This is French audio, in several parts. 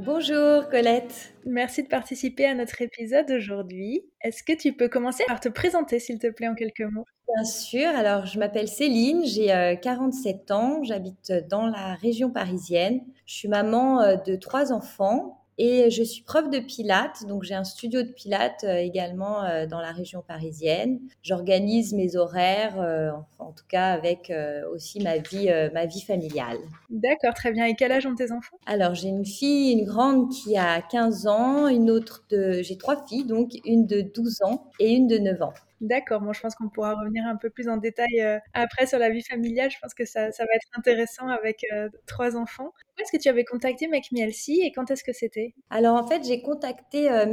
Bonjour Colette. Merci de participer à notre épisode aujourd'hui. Est-ce que tu peux commencer par te présenter s'il te plaît en quelques mots? Bien sûr, alors je m'appelle Céline, j'ai 47 euh, ans, j'habite dans la région parisienne. Je suis maman euh, de trois enfants et je suis prof de pilates, donc j'ai un studio de pilates euh, également euh, dans la région parisienne. J'organise mes horaires, euh, en tout cas avec aussi ma vie, ma vie familiale. D'accord, très bien. Et quel âge ont tes enfants? Alors j'ai une fille, une grande qui a 15 ans, une autre de... J'ai trois filles, donc une de 12 ans et une de 9 ans. D'accord, moi je pense qu'on pourra revenir un peu plus en détail après sur la vie familiale. Je pense que ça, ça va être intéressant avec trois enfants. Où est-ce que tu avais contacté Make et quand est-ce que c'était? Alors en fait, j'ai contacté euh,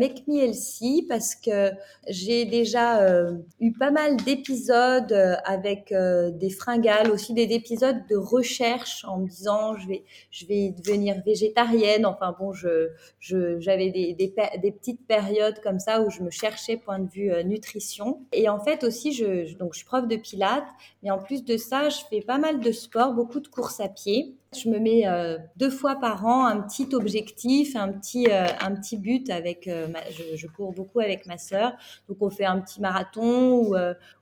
parce que j'ai déjà euh, eu pas mal d'épisodes euh, avec des fringales, aussi des épisodes de recherche en me disant je vais, je vais devenir végétarienne. Enfin bon, je, je, j'avais des, des, des, petites périodes comme ça où je me cherchais point de vue nutrition. Et en fait aussi, je, donc je suis prof de pilates, mais en plus de ça, je fais pas mal de sport, beaucoup de courses à pied. Je me mets euh, deux fois par an un petit objectif, un petit, euh, un petit but avec. Euh, je, cours beaucoup avec ma sœur, donc on fait un petit marathon ou,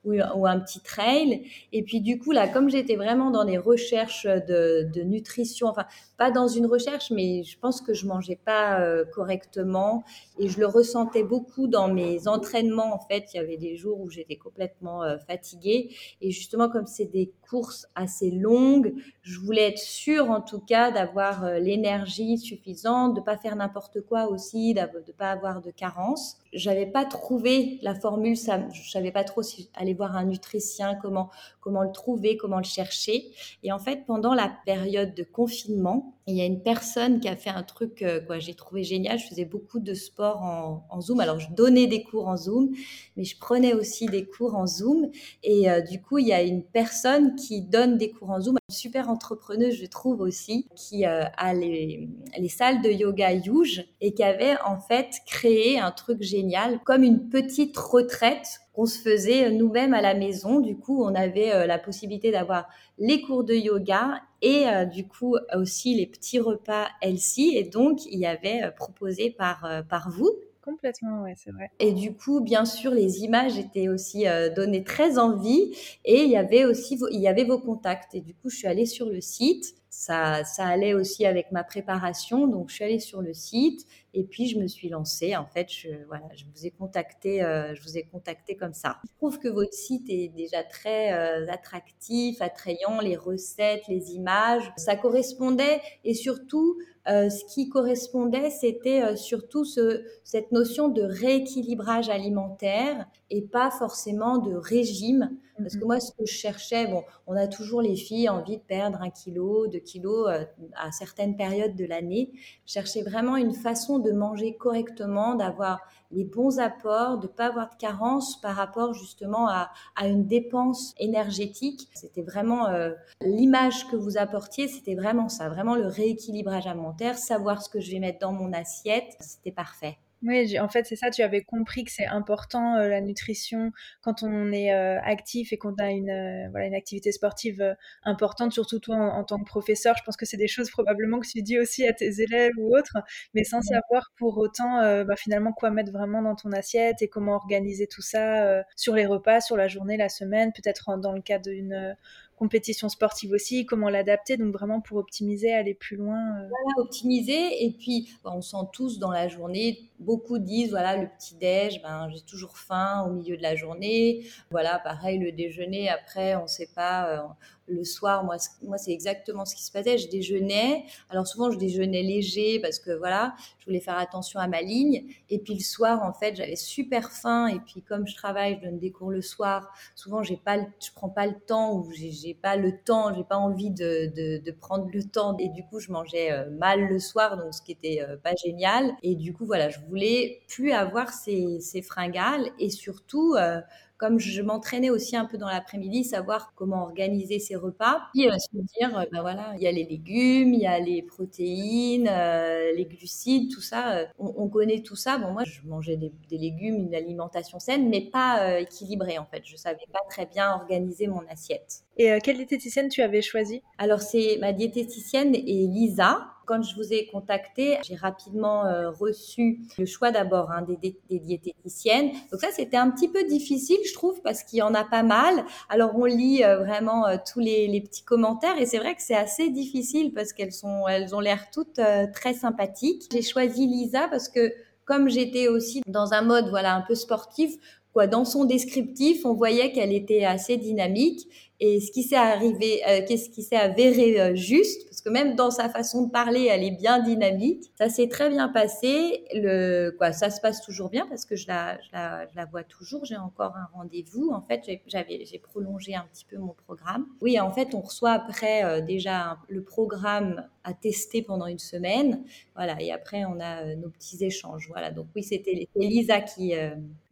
ou, un petit trail. Et puis du coup là, comme j'étais vraiment dans des recherches de, de, nutrition, enfin pas dans une recherche, mais je pense que je mangeais pas correctement et je le ressentais beaucoup dans mes entraînements. En fait, il y avait des jours où j'étais complètement fatiguée et justement comme c'est des courses assez longues, je voulais être sûre en tout cas d'avoir euh, l'énergie suffisante, de pas faire n'importe quoi aussi, de pas avoir de carence. J'avais pas trouvé la formule, ça, je savais pas trop si aller voir un nutricien, comment le trouver, comment le chercher. Et en fait, pendant la période de confinement, il y a une personne qui a fait un truc euh, quoi j'ai trouvé génial. Je faisais beaucoup de sport en, Zoom. Alors je donnais des cours en Zoom, mais je prenais aussi des cours en Zoom. Et euh, du coup, il y a une personne qui donne des cours en Zoom, super entrepreneuse, je trouve aussi, qui euh, a les, les, salles de yoga Yuge et qui avait en fait créé un truc génial, comme une petite retraite qu'on se faisait nous-mêmes à la maison. Du coup, on avait euh, la possibilité d'avoir les cours de yoga et euh, du coup aussi les petits repas healthy. Et donc, il y avait proposé par, par vous Complètement, ouais, c'est vrai. Et du coup, bien sûr, les images étaient aussi euh, données très envie et il y avait aussi il y avait vos contacts. Et du coup, je suis allée sur le site. Ça, ça allait aussi avec ma préparation, donc je suis allée sur le site et puis je me suis lancée. En fait, je, voilà, je vous ai contacté, euh, je vous ai contacté comme ça. Je trouve que votre site est déjà très euh, attractif, attrayant, les recettes, les images, ça correspondait et surtout euh, ce qui correspondait, c'était surtout ce, cette notion de rééquilibrage alimentaire et pas forcément de régime. Parce que mhm. moi, ce que je cherchais, bon, on a toujours les filles envie de perdre un kilo, deux kilos à certaines périodes de l'année. Je cherchais vraiment une façon de manger correctement, d'avoir les bons apports, de pas avoir de carence par rapport justement à, à une dépense énergétique. C'était vraiment euh, l'image que vous apportiez, c'était vraiment ça, vraiment le rééquilibrage alimentaire, savoir ce que je vais mettre dans mon assiette, c'était parfait. Oui, en fait, c'est ça, tu avais compris que c'est important euh, la nutrition quand on est euh, actif et qu'on a une, euh, voilà, une activité sportive importante, surtout toi en, tant que professeur. Je pense que c'est des choses probablement que tu dis aussi à tes élèves ou autres, mais sans savoir pour autant bah, finalement quoi mettre vraiment dans ton assiette et comment organiser tout ça sur les repas, sur la journée, la semaine, peut-être dans le cas d'une compétition sportive aussi, comment l'adapter, donc vraiment pour optimiser, aller plus loin. Euh. Voilà, optimiser, et puis on sent tous dans la journée, beaucoup disent, voilà, le petit-déj, ben, j'ai toujours faim au milieu de la journée, voilà, pareil, le déjeuner, après, on ne sait pas, euh, le soir, moi, moi c'est exactement ce qui se passait. Je déjeunais. Alors souvent, je déjeunais léger parce que voilà, je voulais faire attention à ma ligne. Et puis le soir, en fait, j'avais super faim. Et puis comme je travaille, je donne des cours le soir. Souvent, j'ai pas, je prends pas le temps ou j'ai pas le temps, j'ai pas envie de, de, de, prendre le temps. Et du coup, je mangeais euh, mal le soir, donc ce qui était euh, pas génial. Et du coup, voilà, je voulais plus avoir ces, ces fringales et surtout euh, comme je m'entraînais aussi un peu dans l'après-midi, savoir comment organiser ses repas. Puis euh, se dire, euh, bah voilà, il y a les légumes, il y a les protéines, euh, les glucides, tout ça. On, connaît tout ça. Bon, moi, je mangeais des, légumes, une alimentation saine, mais pas équilibrée en fait. Je savais pas très bien organiser mon assiette. Et quelle diététicienne tu avais choisi Alors, c'est ma diététicienne et Lisa. Quand je vous ai contacté, j'ai rapidement euh, reçu le choix d'abord hein, des, diététiciennes. Donc ça, c'était un petit peu difficile, je trouve, parce qu'il y en a pas mal. Alors on lit euh, vraiment euh, tous les, les, petits commentaires et c'est vrai que c'est assez difficile parce qu'elles sont, elles ont l'air toutes très sympathiques. J'ai choisi Lisa parce que comme j'étais aussi dans un mode voilà un peu sportif, quoi, dans son descriptif, on voyait qu'elle était assez dynamique et ce qui s'est arrivé, euh, qu'est-ce qui s'est avéré euh, juste, parce que même dans sa façon de parler, elle est bien dynamique. Ça s'est très bien passé. Le, quoi, ça se passe toujours bien parce que je la, je la, vois toujours. J'ai encore un rendez-vous. En fait, j'avais, j'ai prolongé un petit peu mon programme. Oui, en fait, on reçoit après euh, déjà le programme à tester pendant une semaine. Voilà, et après, on a nos petits échanges. Voilà, donc oui, c'était Lisa qui.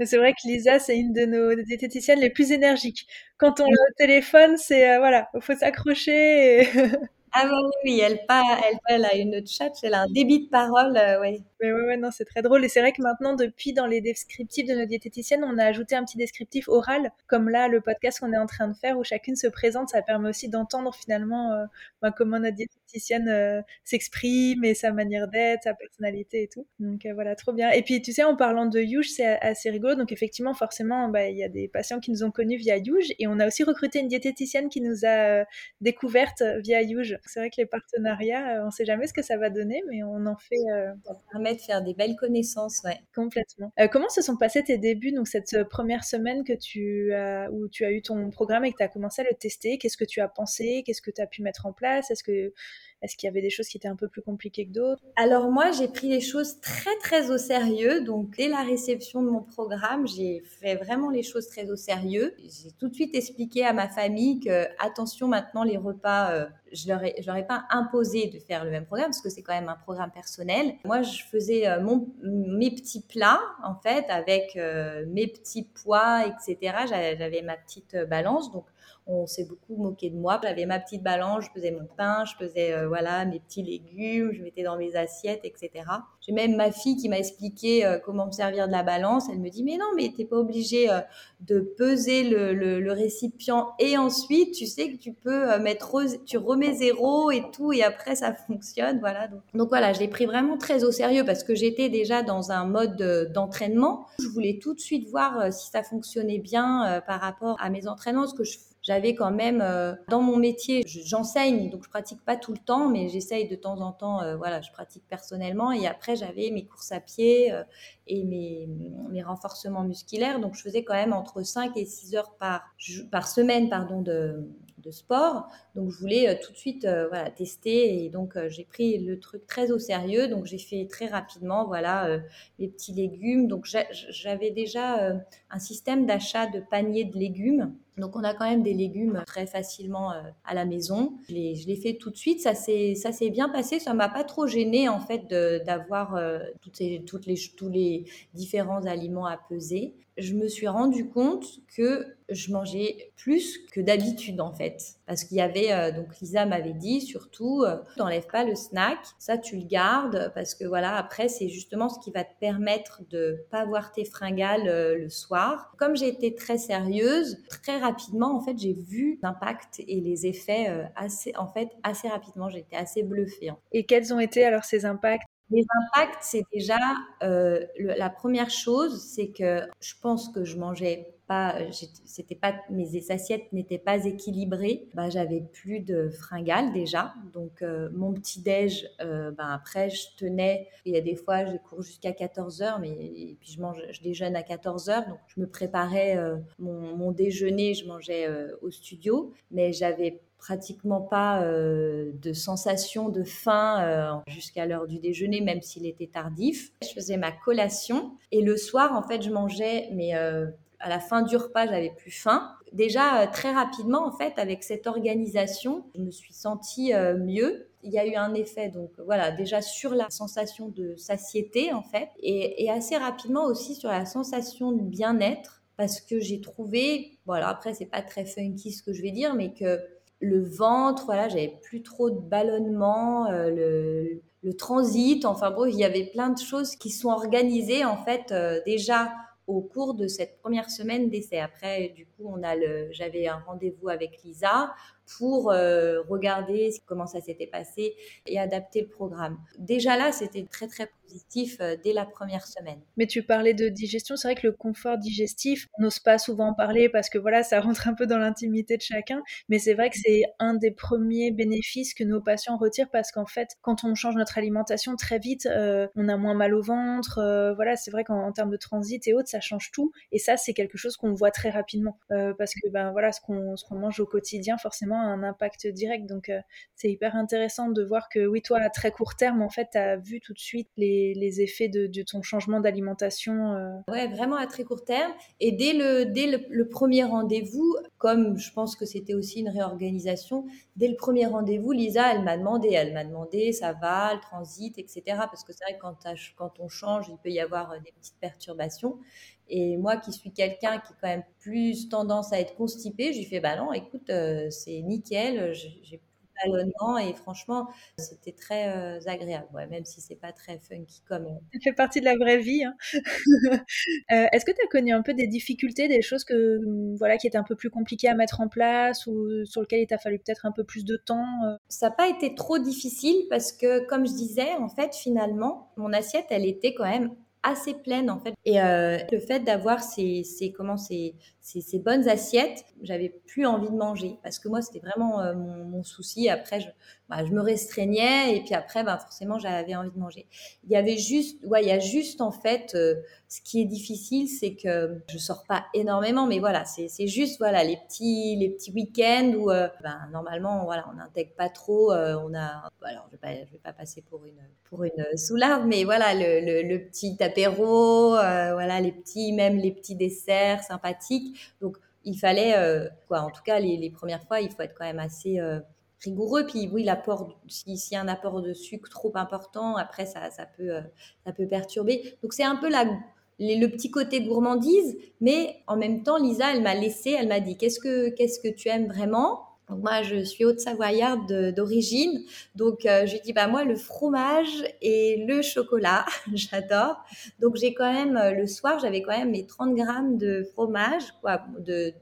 C'est vrai que Lisa, c'est une de nos diététiciennes les plus énergiques. Quand on le téléphone, c'est euh, voilà, il faut s'accrocher. Ah oui, elle, elle, elle, a une chat, elle a un débit de parole, euh, oui. Mais ouais, ouais, non, c'est très drôle. Et c'est vrai que maintenant, depuis, dans les descriptifs de nos diététiciennes, on a ajouté un petit descriptif oral, comme là, le podcast qu'on est en train de faire, où chacune se présente. Ça permet aussi d'entendre finalement euh, bah, comment notre diététicienne euh, s'exprime et sa manière d'être, sa personnalité et tout. Donc voilà, trop bien. Et puis, tu sais, en parlant de Youge, c'est assez rigolo. Donc effectivement, forcément, bah, il y a des patients qui nous ont connus via Youge. Et on a aussi recruté une diététicienne qui nous a découvertes via Youge. C'est vrai que les partenariats, euh, on ne sait jamais ce que ça va donner, mais on en fait. Euh, ça permet de faire des belles connaissances, ouais. Complètement. Euh, comment se sont passés tes débuts, donc cette première semaine que tu as, où tu as eu ton programme et que tu as commencé à le tester? Qu'est-ce que tu as pensé? Qu'est-ce que tu as pu mettre en place? Est-ce que est-ce qu'il y avait des choses qui étaient un peu plus compliquées que d'autres? Alors moi, j'ai pris les choses très très au sérieux. Donc dès la réception de mon programme, j'ai fait vraiment les choses très au sérieux. J'ai tout de suite expliqué à ma famille que attention maintenant les repas, euh, je leur ai, je leur ai pas imposé de faire le même programme parce que c'est quand même un programme personnel. Moi, je faisais euh, mon, mes petits plats en fait avec euh, mes petits poids, etc. J'avais ma petite balance donc on s'est beaucoup moqué de moi. J'avais ma petite balance, je faisais mon pain, je faisais euh, voilà mes petits légumes, je mettais dans mes assiettes, etc. J'ai même ma fille qui m'a expliqué euh, comment me servir de la balance. Elle me dit mais non, mais t'es pas obligé euh, de peser le, récipient et ensuite tu sais que tu peux mettre, tu remets zéro et tout et après ça fonctionne. Voilà. Donc, donc voilà, je l'ai pris vraiment très au sérieux parce que j'étais déjà dans un mode d'entraînement. Je voulais tout de suite voir si ça fonctionnait bien par rapport à mes entraînements, ce que je j'avais quand même euh, dans mon métier, j'enseigne, donc je pratique pas tout le temps, mais j'essaye de temps en temps, euh, voilà, je pratique personnellement. Et après, j'avais mes courses à pied euh, et mes, mes, renforcements musculaires, donc je faisais quand même entre 5 et 6 heures par, par semaine, pardon, de, de sport. Donc je voulais euh, tout de suite euh, voilà, tester et donc euh, j'ai pris le truc très au sérieux. Donc j'ai fait très rapidement voilà les petits légumes. Donc j'avais déjà un système d'achat de paniers de légumes. Donc on a quand même des légumes très facilement à la maison. Je l'ai fait tout de suite. Ça s'est bien passé. Ça m'a pas trop gêné en fait d'avoir toutes, toutes les tous les différents aliments à peser je me suis rendu compte que je mangeais plus que d'habitude en fait. Parce qu'il y avait, euh, donc Lisa m'avait dit surtout, euh, t'enlèves pas le snack, ça tu le gardes parce que voilà, après c'est justement ce qui va te permettre de pas avoir tes fringales euh, le soir. Comme j'ai été très sérieuse, très rapidement en fait j'ai vu l'impact et les effets euh, assez, en fait assez rapidement, j'ai été assez bluffée. Et quels ont été alors ces impacts? Les impacts, c'est déjà euh, la première chose, c'est que je pense que je mangeais pas, c'était pas, mes assiettes n'étaient pas équilibrées, bah, j'avais plus de fringales déjà. Donc, mon petit déj, ben après, je tenais. Il y a des fois, je cours jusqu'à 14 heures, mais et puis je mange, je déjeune à 14 heures. Donc, je me préparais mon, mon, déjeuner, je mangeais au studio, mais j'avais pratiquement pas euh, de sensation de faim euh, jusqu'à l'heure du déjeuner, même s'il était tardif. Je faisais ma collation et le soir, en fait, je mangeais, mais euh, à la fin du repas, j'avais plus faim. Déjà, très rapidement, en fait, avec cette organisation, je me suis sentie mieux. Il y a eu un effet, donc voilà, déjà sur la sensation de satiété, en fait, et, assez rapidement aussi sur la sensation de bien-être, parce que j'ai trouvé, bon alors après, c'est pas très funky ce que je vais dire, mais que le ventre, voilà, j'avais plus trop de ballonnement, euh, le, transit, enfin bon, il y avait plein de choses qui sont organisées en fait euh, déjà au cours de cette première semaine d'essai. Après, du coup, on a le, j'avais un rendez-vous avec Lisa pour euh, regarder comment ça s'était passé et adapter le programme. Déjà là, c'était très très positif euh, dès la première semaine. Mais tu parlais de digestion, c'est vrai que le confort digestif, on n'ose pas souvent en parler parce que voilà, ça rentre un peu dans l'intimité de chacun, mais c'est vrai que c'est un des premiers bénéfices que nos patients retirent parce qu'en fait, quand on change notre alimentation très vite, euh, on a moins mal au ventre, voilà, c'est vrai qu'en termes de transit et autres, ça change tout et ça c'est quelque chose qu'on voit très rapidement parce que ben voilà, ce qu'on mange au quotidien forcément un impact direct. Donc, euh, c'est hyper intéressant de voir que, oui, toi, à très court terme, en fait, tu as vu tout de suite les, effets de, ton changement d'alimentation. Euh. Ouais, vraiment à très court terme. Et dès le, dès le, premier rendez-vous, comme je pense que c'était aussi une réorganisation, dès le premier rendez-vous, Lisa, elle m'a demandé, elle m'a demandé, ça va, le transit, etc. Parce que c'est vrai que quand, quand on change, il peut y avoir euh, des petites perturbations. Et moi, qui suis quelqu'un qui a quand même plus tendance à être constipé, je lui fais bah non, écoute, euh, c'est nickel, j'ai plus ballonnement et franchement, c'était très euh, agréable, ouais, même si c'est pas très funky comme. Euh. Ça fait partie de la vraie vie. Hein. Est-ce que tu as connu un peu des difficultés, des choses que mm, voilà qui étaient un peu plus compliquées à mettre en place ou sur lesquelles il t'a fallu peut-être un peu plus de temps Ça n'a pas été trop difficile parce que, comme je disais, en fait, finalement, mon assiette, elle était quand même assez pleine en fait. Et euh, le fait d'avoir ces, ces, comment, ces, ces, bonnes assiettes, j'avais plus envie de manger parce que moi c'était vraiment euh, mon, mon, souci. Après, je, bah, je me restreignais et puis après, bah, forcément, j'avais envie de manger. Il y avait juste, ouais, il y a juste en fait, euh, ce qui est difficile, c'est que je sors pas énormément, mais voilà, c'est juste voilà les petits les petits week-ends où euh, ben, normalement voilà on n'intègre pas trop, euh, on a alors je vais pas je vais pas passer pour une pour une soularde, mais voilà le, le, petit apéro, voilà les petits même les petits desserts sympathiques. Donc il fallait quoi, en tout cas les, les premières fois, il faut être quand même assez rigoureux. Puis oui, l'apport, s'il y a un apport de sucre trop important, après ça, ça, peut, euh, ça peut perturber. Donc c'est un peu la, le petit côté gourmandise, mais en même temps, Lisa, elle m'a laissé, elle m'a dit, qu'est-ce que, qu'est-ce que tu aimes vraiment? Donc moi, je suis haute-savoyarde d'origine. Donc euh, je dis bah moi le fromage et le chocolat, j'adore. Donc j'ai quand même euh, le soir, j'avais quand même mes 30 grammes de fromage, quoi, de,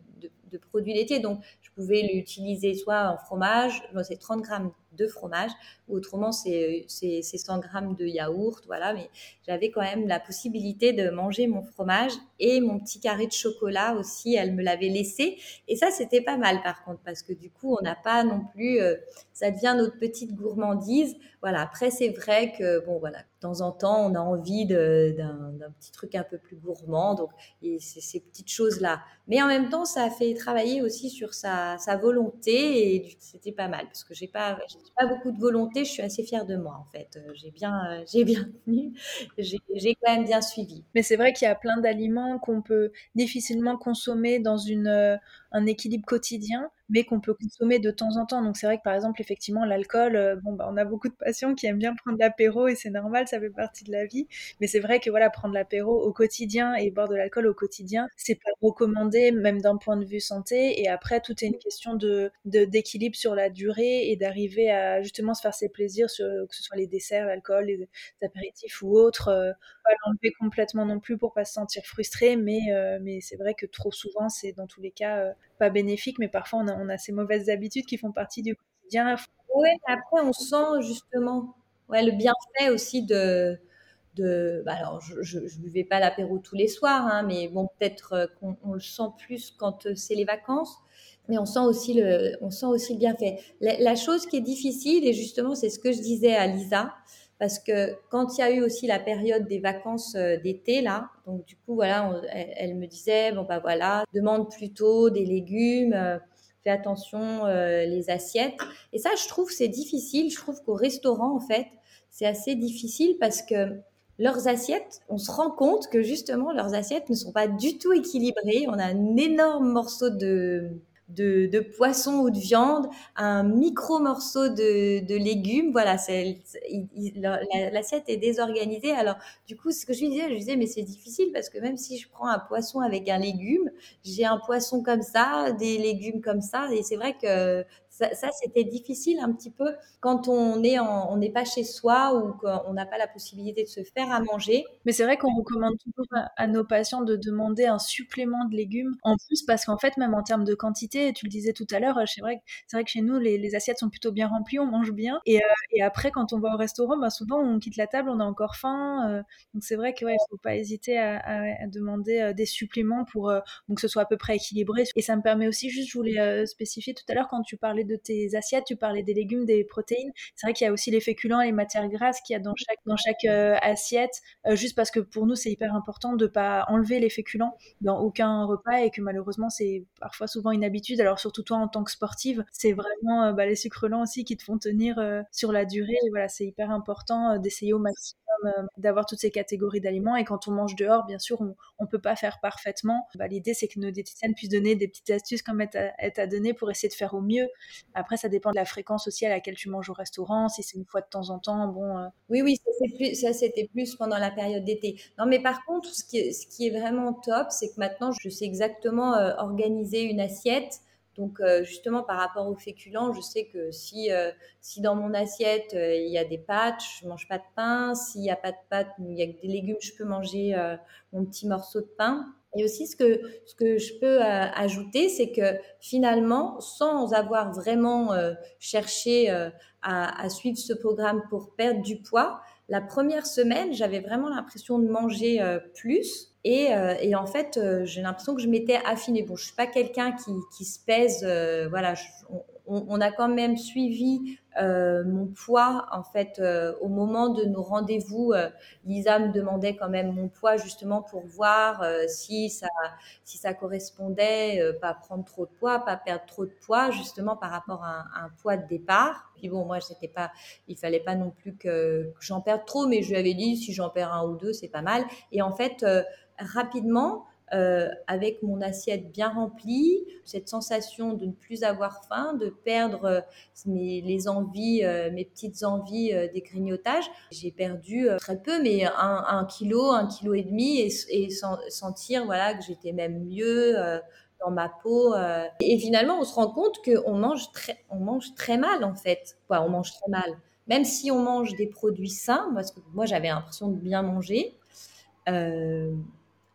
de, produits laitiers. Donc pouvez l'utiliser soit en fromage, c'est 30 grammes de fromage, ou autrement c'est 100 grammes de yaourt, voilà, mais j'avais quand même la possibilité de manger mon fromage et mon petit carré de chocolat aussi, elle me l'avait laissé, et ça c'était pas mal par contre, parce que du coup on n'a pas non plus, euh, ça devient notre petite gourmandise, voilà, après c'est vrai que, bon voilà, de temps en temps on a envie d'un petit truc un peu plus gourmand, donc c'est ces petites choses-là, mais en même temps ça a fait travailler aussi sur sa, sa volonté, et c'était pas mal, parce que j'ai pas pas beaucoup de volonté, je suis assez fière de moi en fait. Euh, j'ai bien, euh, j'ai bien tenu, j'ai quand même bien suivi. Mais c'est vrai qu'il y a plein d'aliments qu'on peut difficilement consommer dans une, euh, un équilibre quotidien mais qu'on peut consommer de temps en temps. Donc c'est vrai que par exemple, effectivement, l'alcool, euh, bon, bah, on a beaucoup de patients qui aiment bien prendre l'apéro et c'est normal, ça fait partie de la vie. Mais c'est vrai que voilà, prendre l'apéro au quotidien et boire de l'alcool au quotidien, c'est pas recommandé, même d'un point de vue santé. Et après, tout est une question de d'équilibre sur la durée et d'arriver à justement se faire ses plaisirs, que ce soit les desserts, l'alcool, les, apéritifs ou autres. Euh, pas l'enlever complètement non plus pour pas se sentir frustré, mais, euh, mais c'est vrai que trop souvent, c'est dans tous les cas pas bénéfique, mais parfois on a, on a ces mauvaises habitudes qui font partie du quotidien. Oui, après on sent justement ouais, le bienfait aussi de, de. Bah, alors, je ne buvais pas l'apéro tous les soirs, hein, mais bon, peut-être qu'on le sent plus quand c'est les vacances. Mais on sent aussi le, on sent aussi le bienfait. La, chose qui est difficile, et justement, c'est ce que je disais à Lisa, parce que quand il y a eu aussi la période des vacances d'été, là, donc du coup, voilà, elle, me disait, bon, bah voilà, demande plutôt des légumes, fais attention les assiettes. Et ça, je trouve, c'est difficile. Je trouve qu'au restaurant, en fait, c'est assez difficile parce que leurs assiettes, on se rend compte que justement leurs assiettes ne sont pas du tout équilibrées. On a un énorme morceau de, de, poisson ou de viande, un micro morceau de, légumes. Voilà, l'assiette est désorganisée. Alors, du coup, ce que je lui disais, je lui disais, mais c'est difficile parce que même si je prends un poisson avec un légume, j'ai un poisson comme ça, des légumes comme ça. Et c'est vrai que ça, c'était difficile un petit peu quand on est on n'est pas chez soi ou qu'on n'a pas la possibilité de se faire à manger. Mais c'est vrai qu'on recommande toujours à, nos patients de demander un supplément de légumes en plus parce qu'en fait, même en termes de quantité, tu le disais tout à l'heure, c'est vrai, c'est vrai que chez nous, les, assiettes sont plutôt bien remplies, on mange bien. Et, euh, après, quand on va au restaurant, bah, souvent, on quitte la table, on a encore faim. Euh, donc c'est vrai qu'il ne faut pas hésiter à, demander euh, des suppléments pour que ce soit à peu près équilibré. Et ça me permet aussi, juste, je voulais spécifier tout à l'heure, quand tu parlais de tes assiettes, tu parlais des légumes, des protéines. C'est vrai qu'il y a aussi les féculents, les matières grasses qu'il y a dans chaque, dans chaque euh, assiette, euh, juste parce que pour nous, c'est hyper important de ne pas enlever les féculents dans aucun repas et que malheureusement, c'est parfois souvent une habitude. Alors, surtout toi, en tant que sportive, c'est vraiment euh, bah, les sucres lents aussi qui te font tenir sur la durée. Voilà, c'est hyper important d'essayer au maximum d'avoir toutes ces catégories d'aliments. Et quand on mange dehors, bien sûr, on ne peut pas faire parfaitement. Bah, L'idée, c'est que nos diététiciennes puissent donner des petites astuces comme elle t'a donné pour essayer de faire au mieux. Après, ça dépend de la fréquence aussi à laquelle tu manges au restaurant. Si c'est une fois de temps en temps, bon. Euh. Oui, oui, ça, c'était plus pendant la période d'été. Non, mais par contre, ce qui est, vraiment top, c'est que maintenant, je sais exactement euh, organiser une assiette. Donc, euh, justement, par rapport aux féculents, je sais que si, si dans mon assiette, il y a des pâtes, je mange pas de pain. S'il n'y a pas de pâtes, il y a que des légumes, je peux manger mon petit morceau de pain. Et aussi, ce que, ce que je peux euh, ajouter, c'est que finalement, sans avoir vraiment euh, cherché euh, à, à, suivre ce programme pour perdre du poids, la première semaine, j'avais vraiment l'impression de manger plus. Et, et, en fait, j'ai l'impression que je m'étais affinée. Bon, je suis pas quelqu'un qui, qui, se pèse. voilà, a quand même suivi euh, mon poids en fait euh, au moment de nos rendez-vous. Euh, Lisa me demandait quand même mon poids justement pour voir si ça si ça correspondait, pas prendre trop de poids, pas perdre trop de poids justement par rapport à un, poids de départ. Puis bon, moi c'était pas, il fallait pas non plus que, que j'en perde trop, mais je lui avais dit si j'en perds un ou deux c'est pas mal. Et en fait rapidement euh, avec mon assiette bien remplie, cette sensation de ne plus avoir faim, de perdre euh, mes, les envies, euh, mes petites envies des grignotages. J'ai perdu très peu, mais un, kilo, un kilo et demi, et, sentir voilà que j'étais même mieux dans ma peau. Et finalement, on se rend compte qu'on mange très, on mange très mal en fait. Quoi, on mange très mal. Même si on mange des produits sains, moi j'avais l'impression de bien manger.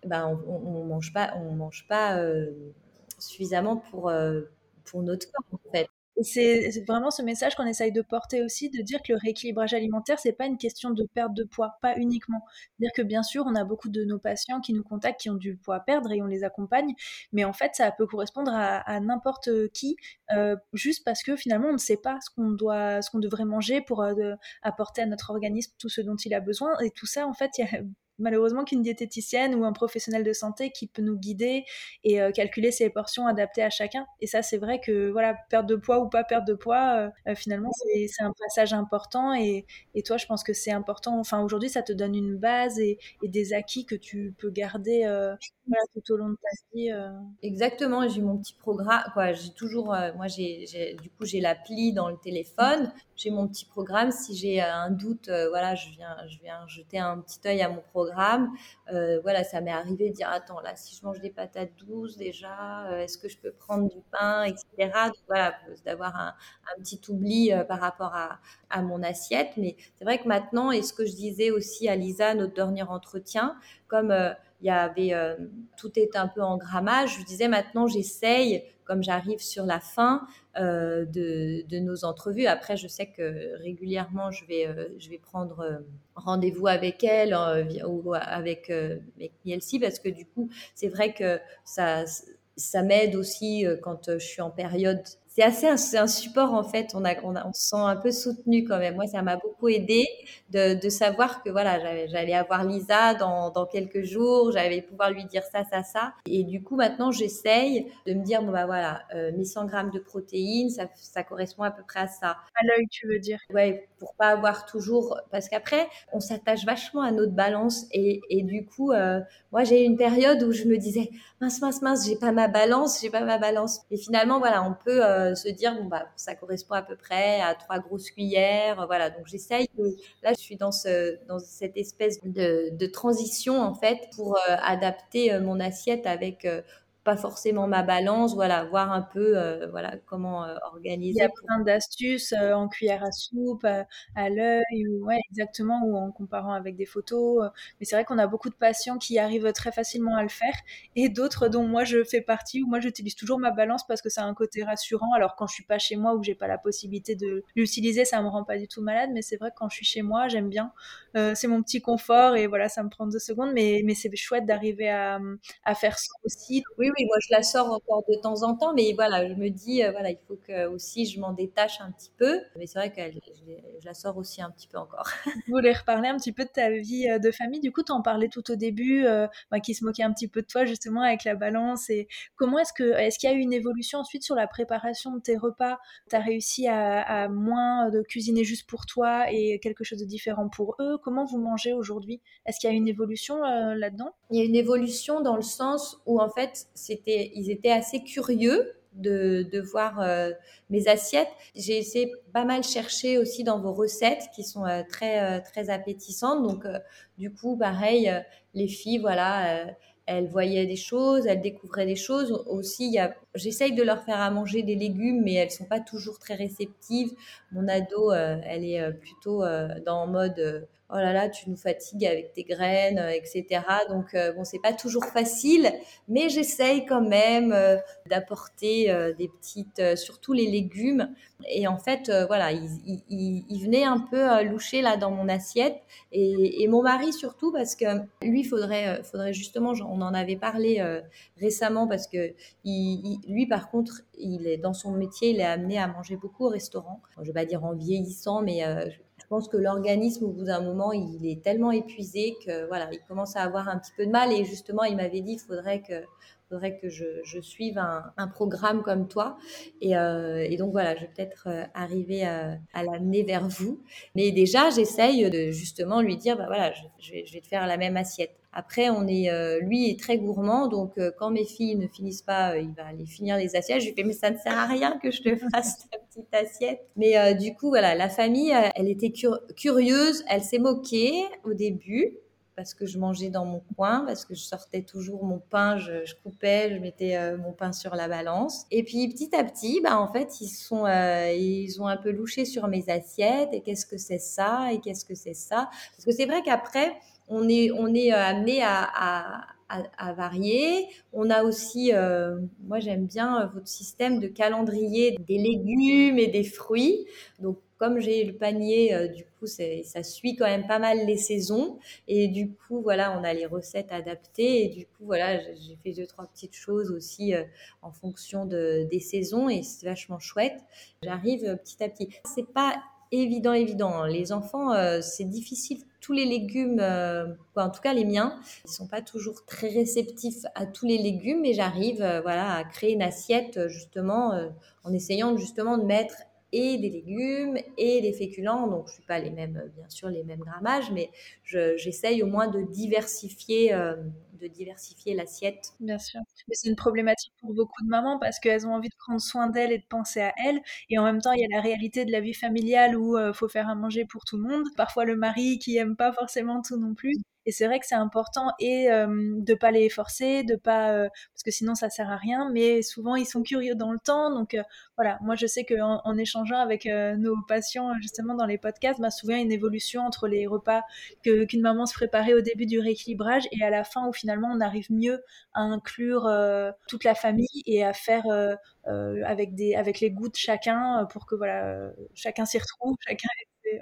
Ben, on, ne mange pas, on mange pas euh, suffisamment pour, euh, pour notre corps en fait. C'est vraiment ce message qu'on essaye de porter aussi, de dire que le rééquilibrage alimentaire, c'est pas une question de perte de poids, pas uniquement. Dire que bien sûr, on a beaucoup de nos patients qui nous contactent, qui ont du poids à perdre et on les accompagne, mais en fait, ça peut correspondre à, n'importe qui, euh, juste parce que finalement, on ne sait pas ce qu'on doit, ce qu'on devrait manger pour apporter à notre organisme tout ce dont il a besoin. Et tout ça, en fait, il y a malheureusement qu'une diététicienne ou un professionnel de santé qui peut nous guider et euh, calculer ses portions adaptées à chacun. Et ça, c'est vrai que voilà, perte de poids ou pas perte de poids, euh, euh, finalement, c'est un passage important. Et, et, toi, je pense que c'est important. Enfin, aujourd'hui, ça te donne une base et, et, des acquis que tu peux garder tout au long de ta vie. Exactement. J'ai mon petit programme. Quoi, j'ai toujours. moi, j'ai du coup, j'ai l'appli dans le téléphone. J'ai mon petit programme. Si j'ai un doute, voilà, je viens, je viens jeter un petit œil à mon programme euh, voilà, ça m'est arrivé de dire attends là, si je mange des patates douces déjà, euh, est-ce que je peux prendre du pain, etc. Donc, voilà, d'avoir un, petit oubli euh, par rapport à, mon assiette. Mais c'est vrai que maintenant, et ce que je disais aussi à Lisa, notre dernier entretien, comme il y avait tout est un peu en grammage. Je disais maintenant j'essaye comme j'arrive sur la fin de, de, nos entrevues. Après, je sais que régulièrement, je vais, je vais prendre rendez-vous avec elle ou avec, avec parce que du coup, c'est vrai que ça, ça m'aide aussi quand je suis en période c'est assez un, un, support en fait. On, a, on, se sent un peu soutenu quand même. Moi, ça m'a beaucoup aidé de, de, savoir que voilà, j'allais avoir Lisa dans, dans quelques jours, j'allais pouvoir lui dire ça, ça, ça. Et du coup, maintenant, j'essaye de me dire bon bah voilà, euh, mes 100 grammes de protéines, ça, ça correspond à peu près à ça. À l'œil, tu veux dire? Ouais, pour pas avoir toujours, parce qu'après, on s'attache vachement à notre balance et, et du coup, euh, moi, j'ai eu une période où je me disais mince, mince, mince, j'ai pas ma balance, j'ai pas ma balance. Et finalement, voilà, on peut euh, euh, se dire bon bah ça correspond à peu près à trois grosses cuillères, voilà. Donc j'essaye. Là, je suis dans ce dans cette espèce de, transition en fait pour euh, adapter euh, mon assiette avec pas forcément ma balance, voilà, voir un peu euh, voilà comment euh, organiser. Il y a plein d'astuces euh, en cuillère à soupe, à, l'œil, ou ouais, exactement, ou en comparant avec des photos. Mais c'est vrai qu'on a beaucoup de patients qui arrivent très facilement à le faire, et d'autres dont moi je fais partie, où moi j'utilise toujours ma balance parce que ça a un côté rassurant. Alors quand je suis pas chez moi ou que j'ai pas la possibilité de l'utiliser, ça me rend pas du tout malade. Mais c'est vrai que quand je suis chez moi, j'aime bien. c'est mon petit confort et voilà, ça me prend deux secondes, mais, mais c'est chouette d'arriver à, à faire ça aussi. Oui, oui, moi je la sors encore de temps en temps, mais voilà, je me dis, euh, voilà, il faut que aussi je m'en détache un petit peu. Mais c'est vrai que je, la sors aussi un petit peu encore. Je voulais reparler un petit peu de ta vie euh, de famille. Du coup, tu en parlais tout au début, euh, qui se moquait un petit peu de toi justement avec la balance. Et comment est-ce que, est-ce qu'il y a eu une évolution ensuite sur la préparation de tes repas? Tu as réussi à, à, moins de cuisiner juste pour toi et quelque chose de différent pour eux? Comment vous mangez aujourd'hui? Est-ce qu'il y a une évolution là-dedans? Il y a une évolution dans le sens où en fait, c'était, ils étaient assez curieux de, voir euh, mes assiettes. J'ai essayé pas mal chercher aussi dans vos recettes qui sont euh, très euh, très appétissantes. Donc du coup, pareil, les filles, voilà, elles voyaient des choses, elles découvraient des choses. Aussi, j'essaye de leur faire à manger des légumes, mais elles sont pas toujours très réceptives. Mon ado, elle est plutôt dans mode oh là là, tu nous fatigues avec tes graines, euh, etc. Donc euh, bon, c'est pas toujours facile, mais j'essaye quand même euh, d'apporter des petites, surtout les légumes. Et en fait, voilà, il, il, venait un peu loucher là dans mon assiette. Et, mon mari surtout, parce que lui, faudrait, faudrait justement, on en avait parlé récemment, parce que lui, par contre, il est dans son métier, il est amené à manger beaucoup au restaurant. je vais pas dire en vieillissant, mais je pense que l'organisme, au bout d'un moment, il est tellement épuisé que voilà, il commence à avoir un petit peu de mal. Et justement, il m'avait dit, il faudrait que faudrait que je, suive un, programme comme toi. Et, euh, donc voilà, je vais peut-être euh, arriver à, l'amener vers vous. Mais déjà, j'essaye de justement lui dire, bah voilà, je, je vais te faire la même assiette. Après, on est, euh, lui est très gourmand, donc euh, quand mes filles ne finissent pas, euh, il va aller finir les assiettes. Je lui fais, mais ça ne sert à rien que je te fasse ta petite assiette. Mais du coup, voilà, la famille, elle était curieuse, elle s'est moquée au début parce que je mangeais dans mon coin, parce que je sortais toujours mon pain, je, je coupais, je mettais mon pain sur la balance. Et puis petit à petit, bah en fait, ils sont, ils ont un peu louché sur mes assiettes. Et qu'est-ce que c'est ça Et qu'est-ce que c'est ça? Parce que c'est vrai qu'après, on est, on est euh, amené à, varier. On a aussi, euh, moi j'aime bien euh, votre système de calendrier des légumes et des fruits. Donc comme j'ai le panier, du coup ça suit quand même pas mal les saisons. Et du coup voilà, on a les recettes adaptées. Et du coup voilà, j'ai fait deux trois petites choses aussi en fonction de, des saisons et c'est vachement chouette. J'arrive petit à petit. C'est pas évident, évident. Les enfants, c'est difficile tous les légumes, euh, en tout cas les miens, ils sont pas toujours très réceptifs à tous les légumes, mais j'arrive euh, voilà à créer une assiette justement euh, en essayant justement de mettre et des légumes et des féculents. Donc, je suis pas les mêmes, bien sûr, les mêmes grammages, mais j'essaye au moins de diversifier, de diversifier l'assiette. Bien sûr. Mais c'est une problématique pour beaucoup de mamans parce qu'elles ont envie de prendre soin d'elles et de penser à elles. Et en même temps, il y a la réalité de la vie familiale où il faut faire à manger pour tout le monde. Parfois, le mari qui aime pas forcément tout non plus. Et c'est vrai que c'est important et de pas les forcer, de pas parce que sinon ça sert à rien. Mais souvent ils sont curieux dans le temps, donc voilà. Moi je sais qu'en en, échangeant avec nos patients justement dans les podcasts, bah, souvent une évolution entre les repas que qu'une maman se préparait au début du rééquilibrage et à la fin où finalement on arrive mieux à inclure toute la famille et à faire avec des avec les goûts de chacun pour que voilà chacun s'y retrouve, chacun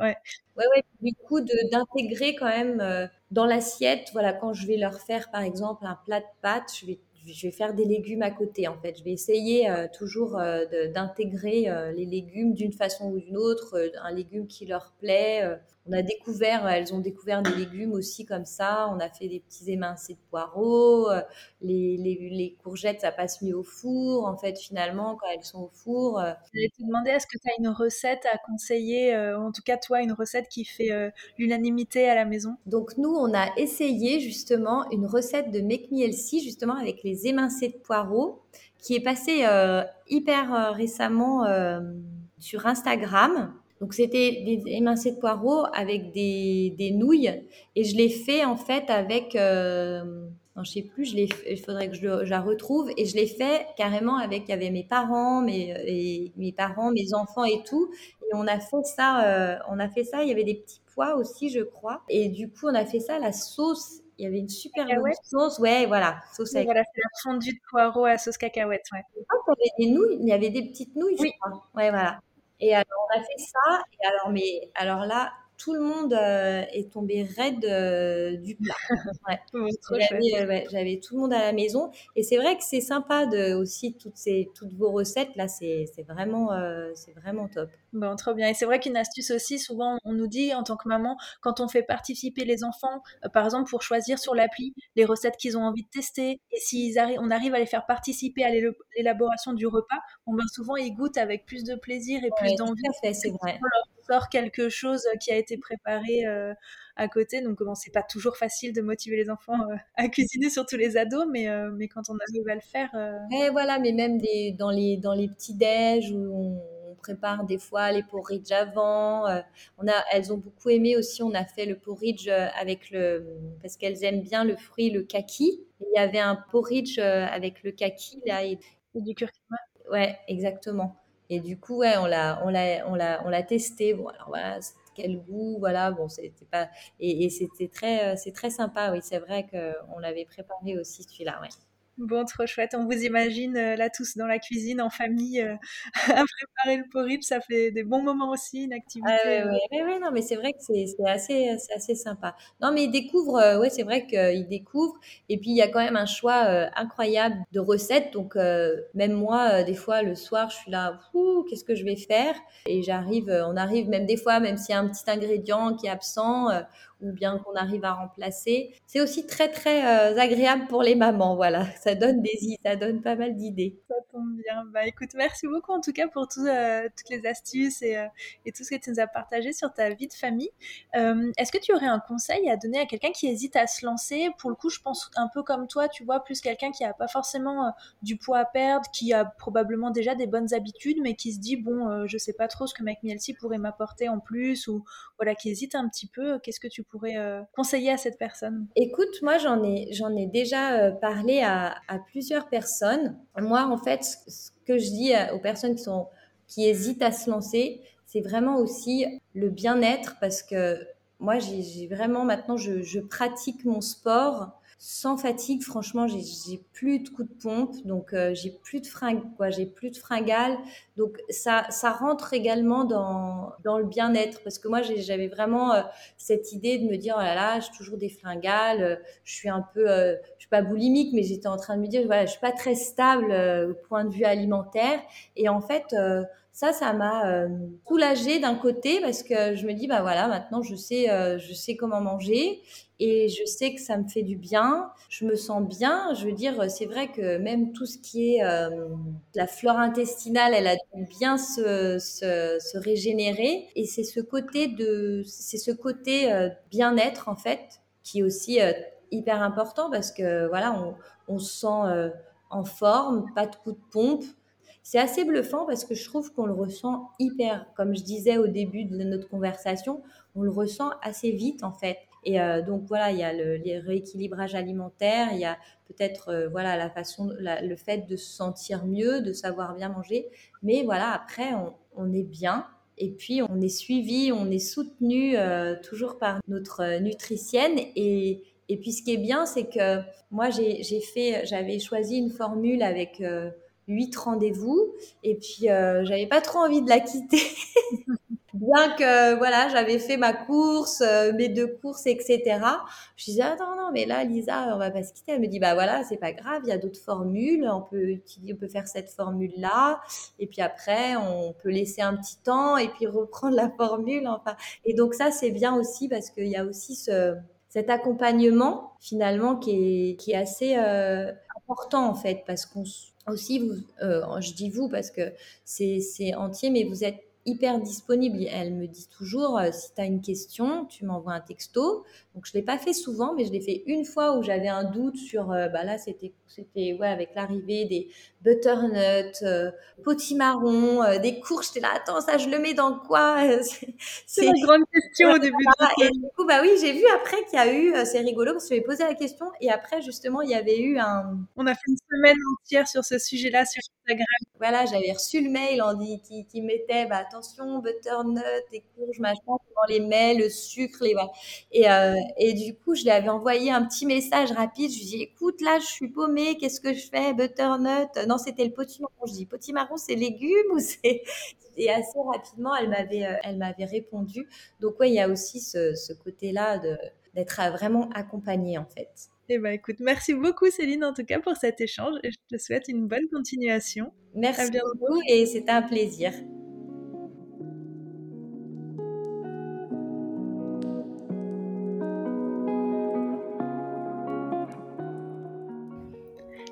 ouais. Ouais, du coup, d'intégrer quand même euh, dans l'assiette, voilà, quand je vais leur faire par exemple un plat de pâtes, je vais je vais faire des légumes à côté en fait. Je vais essayer euh, toujours euh, d'intégrer les légumes d'une façon ou d'une autre, un légume qui leur plaît, on a découvert, elles ont découvert des légumes aussi comme ça. On a fait des petits émincés de poireaux. Euh, les, les, courgettes, ça passe mieux au four. En fait, finalement, quand elles sont au four. Euh, je vais te demander, est-ce que tu as une recette à conseiller, euh, en tout cas, toi, une recette qui fait l'unanimité à la maison? Donc, nous, on a essayé justement une recette de Make Me Healthy, justement, avec les émincés de poireaux, qui est passée hyper récemment sur Instagram. Donc c'était des émincés de poireaux avec des, des, nouilles et je l'ai fait en fait avec euh, non, je sais plus, je il faudrait que je, la retrouve et je l'ai fait carrément avec il y avait mes parents, mes mes parents, mes enfants et tout et on a fait ça euh, on a fait ça, il y avait des petits pois aussi je crois et du coup on a fait ça la sauce il y avait une super bonne sauce, ouais, voilà, sauce avec. Voilà, c'est la fondue de poireaux à sauce cacahuète, ouais. il y avait des nouilles, il y avait des petites nouilles, je crois. Ouais, voilà. Et alors, on a fait ça. Et alors, mais alors là, tout le monde euh, est tombé raide euh, du plat. Ouais. J'avais tout le monde à la maison. Et c'est vrai que c'est sympa de aussi toutes, ces, toutes vos recettes. Là, c'est vraiment, euh, c'est vraiment top. Bon, trop bien. Et c'est vrai qu'une astuce aussi, souvent, on nous dit en tant que maman, quand on fait participer les enfants, par exemple, pour choisir sur l'appli les recettes qu'ils ont envie de tester, et si on arrive à les faire participer à l'élaboration du repas, on ben souvent ils goûtent avec plus de plaisir et plus d'envie. c'est vrai sort quelque chose qui a été préparé euh, à côté. Donc, bon, c'est pas toujours facile de motiver les enfants euh, à cuisiner, surtout les ados, mais, euh, mais quand on arrive à le faire. Et voilà, mais même des, dans, les, dans les petits déj où on, prépare des fois les porridge avant. on a, elles ont beaucoup aimé aussi. On a fait le porridge avec le parce qu'elles aiment bien le fruit, le kaki. Il y avait un porridge avec le kaki là et, du curcuma. Ouais, exactement. Et du coup, ouais, on l'a, on l'a, on l'a, on l'a testé. Bon, alors voilà, quel goût, voilà. Bon, c'était pas, et, c'était très, euh, c'est très sympa. Oui, c'est vrai qu'on l'avait préparé aussi celui-là, ouais. Bon, trop chouette. On vous imagine euh, là tous dans la cuisine, en famille, euh, à préparer le porridge. Ça fait des bons moments aussi, une activité. Ah, oui, oui, non, mais c'est vrai que c'est assez, assez sympa. Non, mais ils découvrent, ouais, c'est vrai qu'ils découvrent. Et puis, il y a quand même un choix incroyable de recettes. Donc, même moi, des fois, le soir, je suis là, qu'est-ce que je vais faire? Et j'arrive, on arrive même des fois, même s'il y a un petit ingrédient qui est absent, ou bien qu'on arrive à remplacer. C'est aussi très très euh, agréable pour les mamans, voilà. Ça donne des ça donne pas mal d'idées. Ça tombe bien. Bah écoute, merci beaucoup en tout cas pour euh, toutes les astuces et, euh, et, tout ce que tu nous as partagé sur ta vie de famille. Est-ce que tu aurais un conseil à donner à quelqu'un qui hésite à se lancer? Pour le coup, je pense un peu comme toi, tu vois, plus quelqu'un qui a pas forcément du poids à perdre, qui a probablement déjà des bonnes habitudes, mais qui se dit bon, je sais pas trop ce que McMielty pourrait m'apporter en plus, ou voilà, qui hésite un petit peu. Qu'est-ce que tu euh, conseiller à cette personne Écoute, moi j'en ai, j'en ai déjà euh, parlé à, plusieurs personnes. Moi, en fait, ce que je dis aux personnes qui, sont, qui hésitent à se lancer, c'est vraiment aussi le bien-être parce que moi, j'ai vraiment maintenant, je pratique mon sport sans fatigue. Franchement, j'ai plus de coups de pompe, donc euh, j'ai plus de fringues, quoi. J'ai plus de fringales, donc ça, ça rentre également dans, dans le bien-être parce que moi, j'avais vraiment euh, cette idée de me dire oh là là, j'ai toujours des fringales, euh, je suis un peu, je suis pas boulimique, mais j'étais en train de me dire voilà, je suis pas très stable au point de vue alimentaire, et en fait ça, ça m'a euh, d'un côté parce que je me dis, bah voilà, maintenant je sais, euh, je sais comment manger et je sais que ça me fait du bien. Je me sens bien. Je veux dire, c'est vrai que même tout ce qui est euh, la flore intestinale, elle a dû bien se, régénérer. Et c'est ce côté de, c'est ce côté bien-être en fait qui est aussi hyper important parce que voilà, on se sent en forme, pas de coup de pompe c'est assez bluffant parce que je trouve qu'on le ressent hyper, comme je disais au début de notre conversation, on le ressent assez vite en fait. Et donc voilà, il y a le les rééquilibrage alimentaire, il y a peut-être voilà la façon, le fait de se sentir mieux, de savoir bien manger. Mais voilà, après on, est bien. Et puis, on est suivi, on est soutenu toujours par notre nutritienne. Et, et puis, ce qui est bien, c'est que moi, j'ai fait, j'avais choisi une formule avec huit rendez-vous. Et puis, euh, j'avais pas trop envie de la quitter. Bien que, voilà, j'avais fait ma course, euh, mes deux courses, etc. Je disais, attends, non, mais là, Lisa, on va pas se quitter. Elle me dit, bah voilà, c'est pas grave, il y a d'autres formules. On peut on peut faire cette formule-là. Et puis après, on peut laisser un petit temps et puis reprendre la formule. Enfin, et donc ça, c'est bien aussi parce qu'il y a aussi ce, cet accompagnement finalement qui est, qui est assez euh, important en fait parce qu'on aussi, vous, euh, je dis vous parce que c'est entier, mais vous êtes hyper disponible. Elle me dit toujours, euh, si tu as une question, tu m'envoies un texto. Donc, je ne l'ai pas fait souvent, mais je l'ai fait une fois où j'avais un doute sur, euh, bah là, c'était, ouais, avec l'arrivée des butternuts, euh, potimarron, euh, des courges. J'étais là, attends, ça, je le mets dans quoi? C'est une grande question au début. Et du coup, bah oui, j'ai vu après qu'il y a eu, c'est rigolo parce que j'ai posé la question et après, justement, il y avait eu un. On a fait une semaine entière sur ce sujet-là sur Instagram. Voilà, j'avais reçu le mail en dit, qui, qui mettait, bah, attention, butternut, des courges, machin, les met, le sucre, les Et, euh, et du coup, je lui avais envoyé un petit message rapide. Je lui dis, écoute, là, je suis paumée, qu'est-ce que je fais? Butternut Non, c'était le potimarron. Je dis, potimarron, c'est légumes ou c'est Et assez rapidement, elle m'avait, euh, elle m'avait répondu. Donc ouais, il y a aussi ce, ce côté-là de d'être vraiment accompagnée en fait. Eh ben, écoute, merci beaucoup Céline en tout cas pour cet échange et je te souhaite une bonne continuation. Merci beaucoup et c'était un plaisir.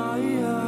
I am.